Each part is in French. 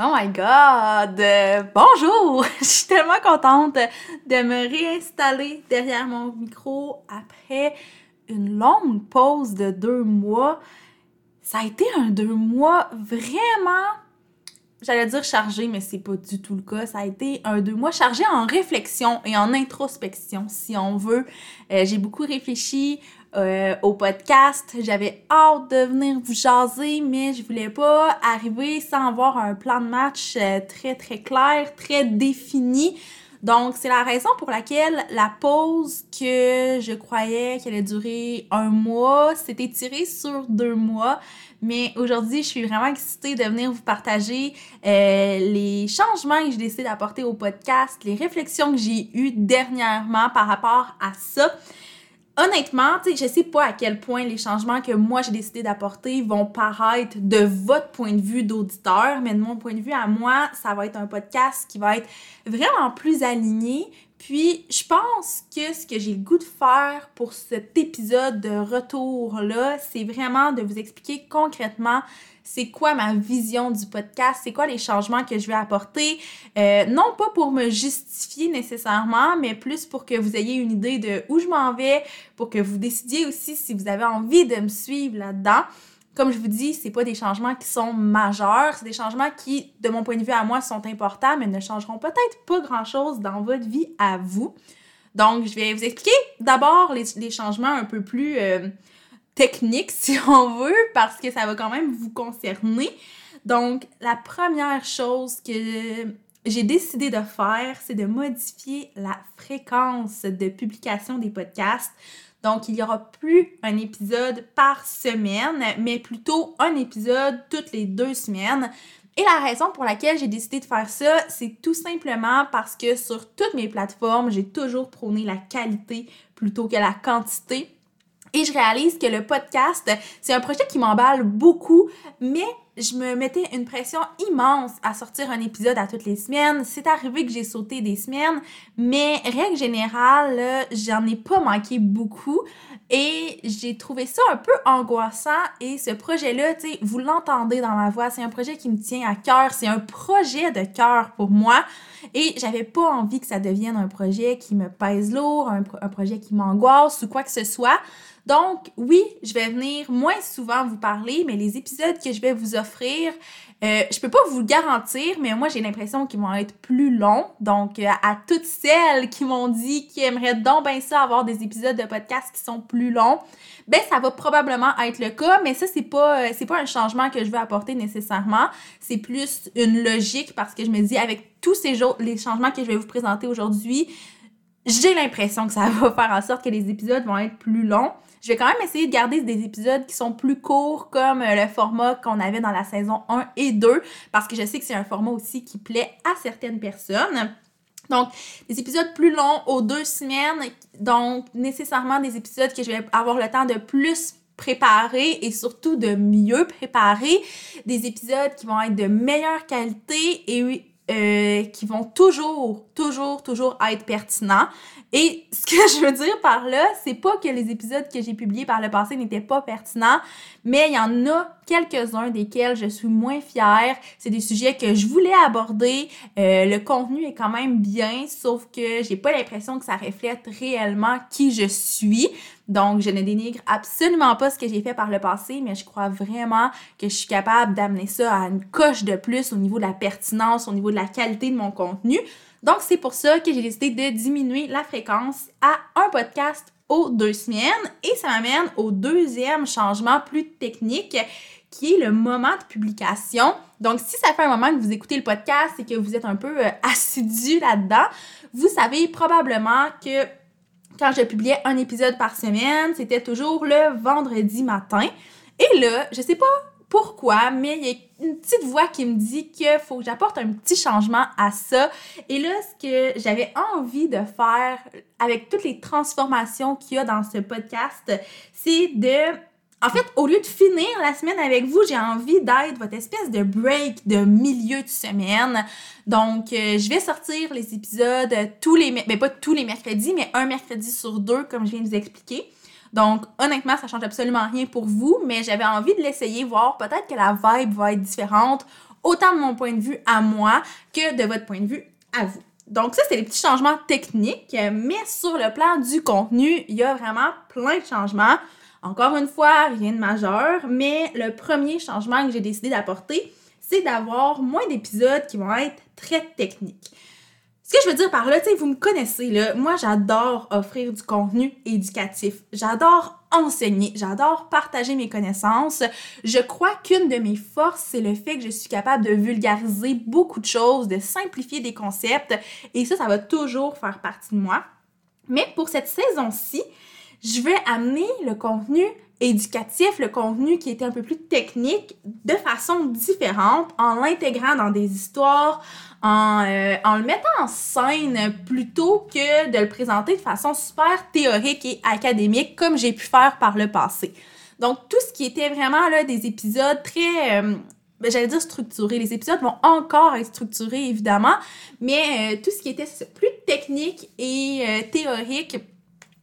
Oh my god! bonjour! Je suis tellement contente de me réinstaller derrière mon micro après une longue pause de deux mois. Ça a été un deux mois vraiment, j'allais dire chargé, mais c'est pas du tout le cas. Ça a été un deux mois chargé en réflexion et en introspection, si on veut. Euh, j'ai beaucoup réfléchi euh, au podcast. J'avais hâte de venir vous jaser, mais je voulais pas arriver sans avoir un plan de match euh, très très clair, très défini. Donc, c'est la raison pour laquelle la pause que je croyais qu'elle allait durer un mois s'est étirée sur deux mois. Mais aujourd'hui, je suis vraiment excitée de venir vous partager euh, les changements que j'ai décidé d'apporter au podcast, les réflexions que j'ai eues dernièrement par rapport à ça honnêtement, je sais pas à quel point les changements que moi j'ai décidé d'apporter vont paraître de votre point de vue d'auditeur, mais de mon point de vue à moi, ça va être un podcast qui va être vraiment plus aligné. Puis, je pense que ce que j'ai le goût de faire pour cet épisode de retour-là, c'est vraiment de vous expliquer concrètement c'est quoi ma vision du podcast, c'est quoi les changements que je vais apporter? Euh, non pas pour me justifier nécessairement, mais plus pour que vous ayez une idée de où je m'en vais, pour que vous décidiez aussi si vous avez envie de me suivre là-dedans. Comme je vous dis, c'est pas des changements qui sont majeurs, c'est des changements qui, de mon point de vue à moi, sont importants, mais ne changeront peut-être pas grand-chose dans votre vie à vous. Donc, je vais vous expliquer d'abord les, changements un peu plus euh, technique, si on veut, parce que ça va quand même vous concerner. Donc, la première chose que j'ai décidé de faire, c'est de modifier la fréquence de publication des podcasts. Donc, il n'y aura plus un épisode par semaine, mais plutôt un épisode toutes les deux semaines. Et la raison pour laquelle j'ai décidé de faire ça, c'est tout simplement parce que sur toutes mes plateformes, j'ai toujours prôné la qualité plutôt que la quantité. Et je réalise que le podcast, c'est un projet qui m'emballe beaucoup, mais je me mettais une pression immense à sortir un épisode à toutes les semaines. C'est arrivé que j'ai sauté des semaines, mais règle générale, j'en ai pas manqué beaucoup et j'ai trouvé ça un peu angoissant et ce projet-là, tu sais, vous l'entendez dans ma voix, c'est un projet qui me tient à cœur, c'est un projet de cœur pour moi et j'avais pas envie que ça devienne un projet qui me pèse lourd, un, un projet qui m'angoisse ou quoi que ce soit. Donc, oui, je vais venir moins souvent vous parler, mais les épisodes que je vais vous offrir, euh, je peux pas vous le garantir, mais moi, j'ai l'impression qu'ils vont être plus longs. Donc, euh, à toutes celles qui m'ont dit qu'ils aimeraient donc bien ça avoir des épisodes de podcast qui sont plus longs, ben, ça va probablement être le cas, mais ça, c'est pas, euh, pas un changement que je veux apporter nécessairement. C'est plus une logique parce que je me dis, avec tous ces les changements que je vais vous présenter aujourd'hui, j'ai l'impression que ça va faire en sorte que les épisodes vont être plus longs. Je vais quand même essayer de garder des épisodes qui sont plus courts, comme euh, le format qu'on avait dans la saison 1 et 2, parce que je sais que c'est un format aussi qui plaît à certaines personnes. Donc, des épisodes plus longs aux deux semaines, donc nécessairement des épisodes que je vais avoir le temps de plus préparer et surtout de mieux préparer, des épisodes qui vont être de meilleure qualité et euh, qui vont toujours, toujours, toujours être pertinents. Et ce que je veux dire par là, c'est pas que les épisodes que j'ai publiés par le passé n'étaient pas pertinents, mais il y en a quelques-uns desquels je suis moins fière. C'est des sujets que je voulais aborder. Euh, le contenu est quand même bien, sauf que j'ai pas l'impression que ça reflète réellement qui je suis. Donc, je ne dénigre absolument pas ce que j'ai fait par le passé, mais je crois vraiment que je suis capable d'amener ça à une coche de plus au niveau de la pertinence, au niveau de la qualité de mon contenu. Donc, c'est pour ça que j'ai décidé de diminuer la fréquence à un podcast aux deux semaines. Et ça m'amène au deuxième changement plus technique qui est le moment de publication. Donc, si ça fait un moment que vous écoutez le podcast et que vous êtes un peu euh, assidu là-dedans, vous savez probablement que quand je publiais un épisode par semaine, c'était toujours le vendredi matin. Et là, je sais pas pourquoi, mais il y a une petite voix qui me dit qu'il faut que j'apporte un petit changement à ça. Et là, ce que j'avais envie de faire avec toutes les transformations qu'il y a dans ce podcast, c'est de en fait, au lieu de finir la semaine avec vous, j'ai envie d'être votre espèce de break de milieu de semaine. Donc, euh, je vais sortir les épisodes tous les, mais ben, pas tous les mercredis, mais un mercredi sur deux, comme je viens de vous expliquer. Donc, honnêtement, ça change absolument rien pour vous, mais j'avais envie de l'essayer, voir peut-être que la vibe va être différente, autant de mon point de vue à moi que de votre point de vue à vous. Donc, ça, c'est les petits changements techniques, mais sur le plan du contenu, il y a vraiment plein de changements. Encore une fois, rien de majeur, mais le premier changement que j'ai décidé d'apporter, c'est d'avoir moins d'épisodes qui vont être très techniques. Ce que je veux dire par là, tu sais, vous me connaissez, là, moi j'adore offrir du contenu éducatif. J'adore enseigner, j'adore partager mes connaissances. Je crois qu'une de mes forces, c'est le fait que je suis capable de vulgariser beaucoup de choses, de simplifier des concepts, et ça, ça va toujours faire partie de moi. Mais pour cette saison-ci, je vais amener le contenu éducatif, le contenu qui était un peu plus technique, de façon différente, en l'intégrant dans des histoires, en, euh, en, le mettant en scène plutôt que de le présenter de façon super théorique et académique comme j'ai pu faire par le passé. Donc tout ce qui était vraiment là des épisodes très euh, ben, j'allais dire structurés. Les épisodes vont encore être structurés évidemment, mais euh, tout ce qui était plus technique et théorique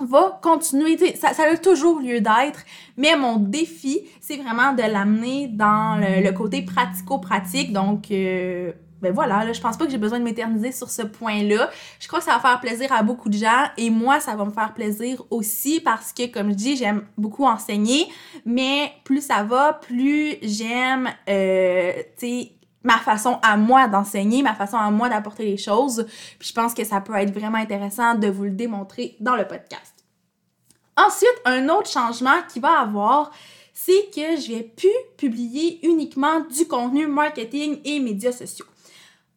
va continuer, ça, ça a toujours lieu d'être, mais mon défi, c'est vraiment de l'amener dans le, côté pratico-pratique, donc... Euh, ben voilà, là, je pense pas que j'ai besoin de m'éterniser sur ce point-là. Je crois que ça va faire plaisir à beaucoup de gens et moi, ça va me faire plaisir aussi parce que, comme je dis, j'aime beaucoup enseigner, mais plus ça va, plus j'aime, euh, tu sais, ma façon à moi d'enseigner, ma façon à moi d'apporter les choses. Puis je pense que ça peut être vraiment intéressant de vous le démontrer dans le podcast. Ensuite, un autre changement qui va avoir, c'est que je vais plus publier uniquement du contenu marketing et médias sociaux.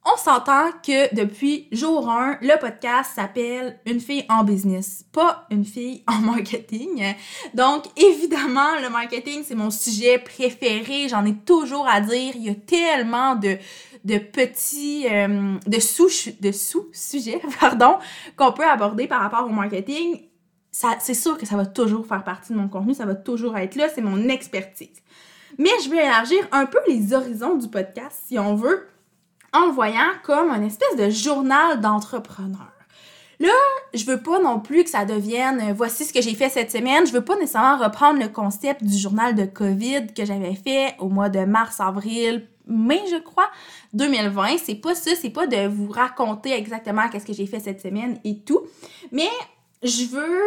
On s'entend que depuis jour 1, le podcast s'appelle Une fille en business, pas une fille en marketing. Donc, évidemment, le marketing, c'est mon sujet préféré. J'en ai toujours à dire. Il y a tellement de, petits, euh, de sous, de sous-sujets, pardon, qu'on peut aborder par rapport au marketing. C'est sûr que ça va toujours faire partie de mon contenu. Ça va toujours être là. C'est mon expertise. Mais je vais élargir un peu les horizons du podcast, si on veut en le voyant comme un espèce de journal d'entrepreneur. Là, je veux pas non plus que ça devienne euh, voici ce que j'ai fait cette semaine. Je veux pas nécessairement reprendre le concept du journal de COVID que j'avais fait au mois de mars, avril, mai, je crois, 2020. C'est pas ça, c'est pas de vous raconter exactement qu'est-ce que j'ai fait cette semaine et tout. Mais je veux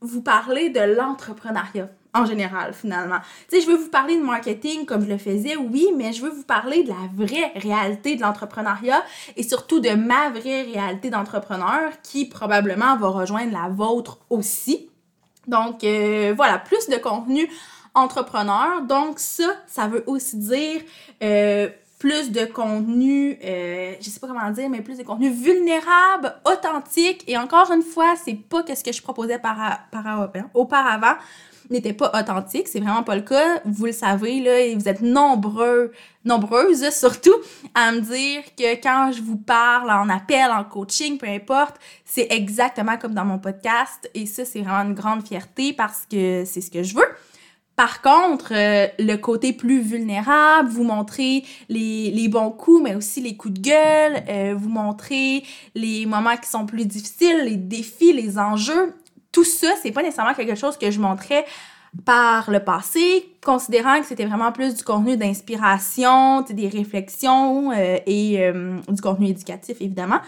vous parler de l'entrepreneuriat en général, finalement. Tu sais, je veux vous parler de marketing comme je le faisais, oui, mais je veux vous parler de la vraie réalité de l'entrepreneuriat et surtout de ma vraie réalité d'entrepreneur qui probablement va rejoindre la vôtre aussi. Donc, euh, voilà, plus de contenu entrepreneur. Donc, ça, ça veut aussi dire euh, plus de contenu, euh, je sais pas comment dire, mais plus de contenu vulnérable, authentique. Et encore une fois, c'est pas ce que je proposais par, par, auparavant n'était pas authentique. C'est vraiment pas le cas. Vous le savez, là, et vous êtes nombreux, nombreuses surtout, à me dire que quand je vous parle en appel, en coaching, peu importe, c'est exactement comme dans mon podcast. Et ça, c'est vraiment une grande fierté parce que c'est ce que je veux. Par contre, euh, le côté plus vulnérable, vous montrer les, bons coups, mais aussi les coups de gueule, euh, vous montrer les moments qui sont plus difficiles, les défis, les enjeux tout ça, c'est pas nécessairement quelque chose que je montrais par le passé, considérant que c'était vraiment plus du contenu d'inspiration, des réflexions euh, et euh, du contenu éducatif, évidemment.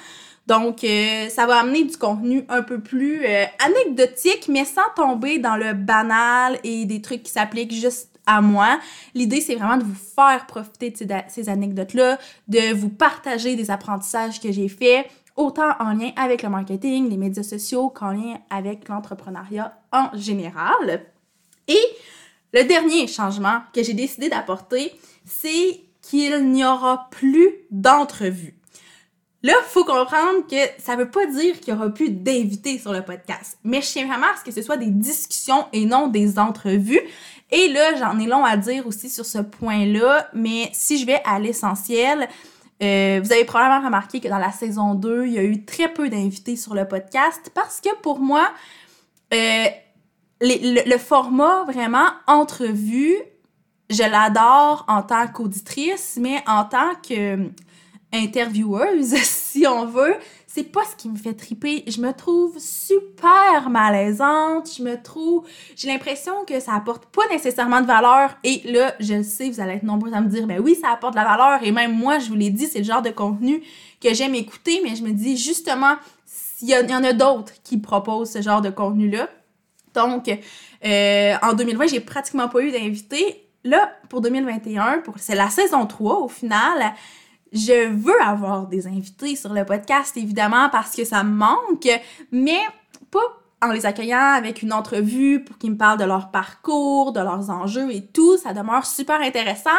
Donc, euh, ça va amener du contenu un peu plus anecdotique, mais sans tomber dans le banal et des trucs qui s'appliquent juste à moi. L'idée, c'est vraiment de vous faire profiter de ces anecdotes-là, de vous partager des apprentissages que j'ai faits, autant en lien avec le marketing, les médias sociaux qu'en lien avec l'entrepreneuriat en général. Et le dernier changement que j'ai décidé d'apporter, c'est qu'il n'y aura plus d'entrevues. Là, faut comprendre que ça veut pas dire qu'il y aura plus d'invités sur le podcast. Mais je tiens vraiment à ce que ce soit des discussions et non des entrevues. Et là, j'en ai long à dire aussi sur ce point-là, mais si je vais à l'essentiel, euh, vous avez probablement remarqué que dans la saison 2, il y a eu très peu d'invités sur le podcast parce que pour moi, euh, le, format vraiment entrevue, je l'adore en tant qu'auditrice, mais en tant que intervieweuse, si on veut, c'est pas ce qui me fait triper. Je me trouve super malaisante. Je me trouve. J'ai l'impression que ça apporte pas nécessairement de valeur. Et là, je le sais, vous allez être nombreux à me dire, ben oui, ça apporte de la valeur. Et même moi, je vous l'ai dit, c'est le genre de contenu que j'aime écouter. Mais je me dis, justement, il y, en a d'autres qui proposent ce genre de contenu-là. Donc, euh, en 2020, j'ai pratiquement pas eu d'invités. Là, pour 2021, pour, c'est la saison 3 au final je veux avoir des invités sur le podcast, évidemment, parce que ça me manque, mais pas en les accueillant avec une entrevue pour qu'ils me parlent de leur parcours, de leurs enjeux et tout, ça demeure super intéressant.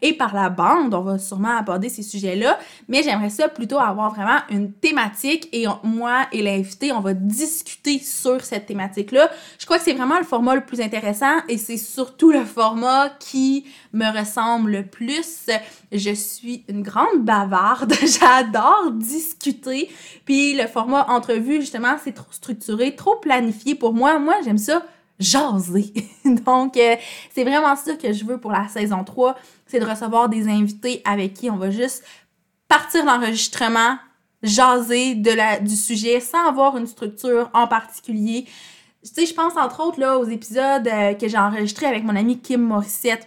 Et par la bande, on va sûrement aborder ces sujets-là, mais j'aimerais ça plutôt avoir vraiment une thématique et moi et l'invité, on va discuter sur cette thématique-là. Je crois que c'est vraiment le format le plus intéressant et c'est surtout le format qui me ressemble le plus. Je suis une grande bavarde, j'adore discuter, puis le format entrevue, justement, c'est trop structuré, trop planifié pour moi. Moi, j'aime ça jaser. Donc, euh, c'est vraiment ça que je veux pour la saison 3, c'est de recevoir des invités avec qui on va juste partir l'enregistrement, jaser de du sujet sans avoir une structure en particulier. Tu sais, je pense entre autres aux épisodes euh, que j'ai enregistrés avec mon amie Kim Morissette.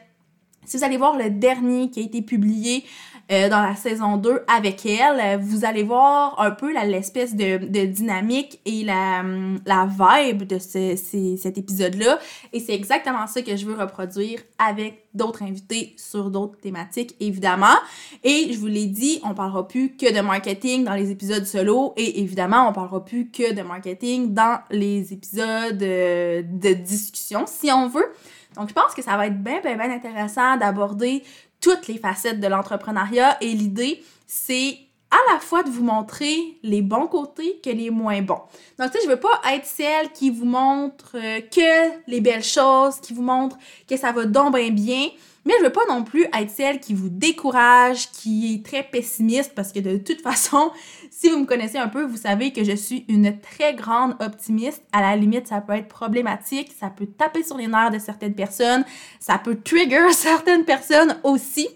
Si vous allez voir le dernier qui a été publié euh, dans la saison 2 avec elle. Euh, vous allez voir un peu l'espèce de, dynamique et la, la vibe de ce, cet épisode-là. Et c'est exactement ça que je veux reproduire avec d'autres invités sur d'autres thématiques, évidemment. Et je vous l'ai dit, on parlera plus que de marketing dans les épisodes solo et évidemment, on parlera plus que de marketing dans les épisodes euh, de discussion, si on veut. Donc, je pense que ça va être bien, bien, bien intéressant d'aborder toutes les facettes de l'entrepreneuriat et l'idée, c'est à la fois de vous montrer les bons côtés que les moins bons. Donc, tu sais, je veux pas être celle qui vous montre euh, que les belles choses, qui vous montre que ça va donc bien bien, mais je veux pas non plus être celle qui vous décourage, qui est très pessimiste, parce que de toute façon, si vous me connaissez un peu, vous savez que je suis une très grande optimiste. À la limite, ça peut être problématique, ça peut taper sur les nerfs de certaines personnes, ça peut trigger certaines personnes aussi,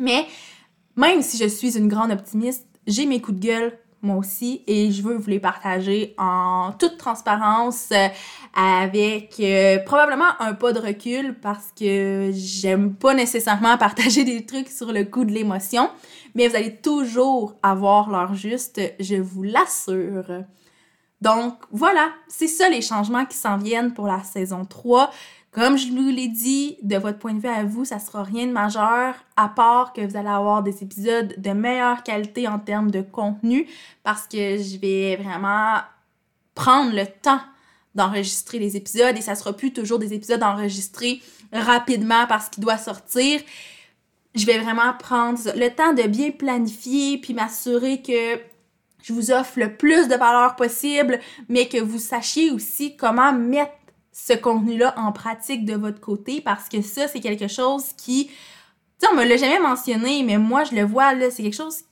mais même si je suis une grande optimiste, j'ai mes coups de gueule moi aussi, et je veux vous les partager en toute transparence euh, avec euh, probablement un pas de recul parce que j'aime pas nécessairement partager des trucs sur le coup de l'émotion, mais vous allez toujours avoir l'heure juste, je vous l'assure. Donc voilà, c'est ça les changements qui s'en viennent pour la saison 3. Comme je vous l'ai dit, de votre point de vue à vous, ça sera rien de majeur, à part que vous allez avoir des épisodes de meilleure qualité en termes de contenu, parce que je vais vraiment prendre le temps d'enregistrer les épisodes et ça sera plus toujours des épisodes enregistrés rapidement parce qu'il doit sortir. Je vais vraiment prendre le temps de bien planifier puis m'assurer que je vous offre le plus de valeur possible, mais que vous sachiez aussi comment mettre ce contenu-là en pratique de votre côté parce que ça, c'est quelque chose qui. Tu sais, on me l'a jamais mentionné, mais moi, je le vois, là, c'est quelque chose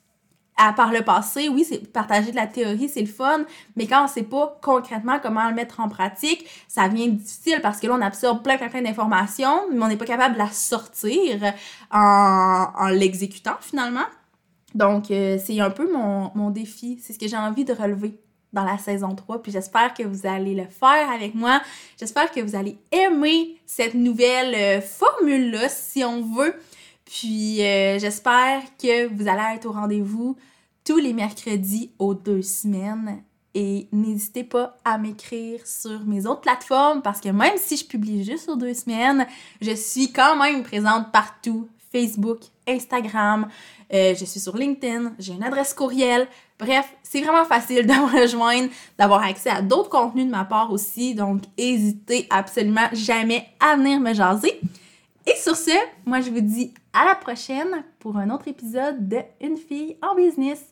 à par le passé, oui, c'est partager de la théorie, c'est le fun, mais quand on sait pas concrètement comment le mettre en pratique, ça devient difficile parce que là, on absorbe plein, plein, plein d'informations, mais on n'est pas capable de la sortir en, en l'exécutant finalement. Donc, euh, c'est un peu mon, mon défi, c'est ce que j'ai envie de relever dans la saison 3. Puis j'espère que vous allez le faire avec moi. J'espère que vous allez aimer cette nouvelle euh, formule-là, si on veut. Puis euh, j'espère que vous allez être au rendez-vous tous les mercredis aux deux semaines. Et n'hésitez pas à m'écrire sur mes autres plateformes parce que même si je publie juste aux deux semaines, je suis quand même présente partout. Facebook, Instagram, euh, je suis sur LinkedIn, j'ai une adresse courriel. Bref, c'est vraiment facile de me rejoindre, d'avoir accès à d'autres contenus de ma part aussi. Donc, n'hésitez absolument jamais à venir me jaser. Et sur ce, moi, je vous dis à la prochaine pour un autre épisode de Une fille en business.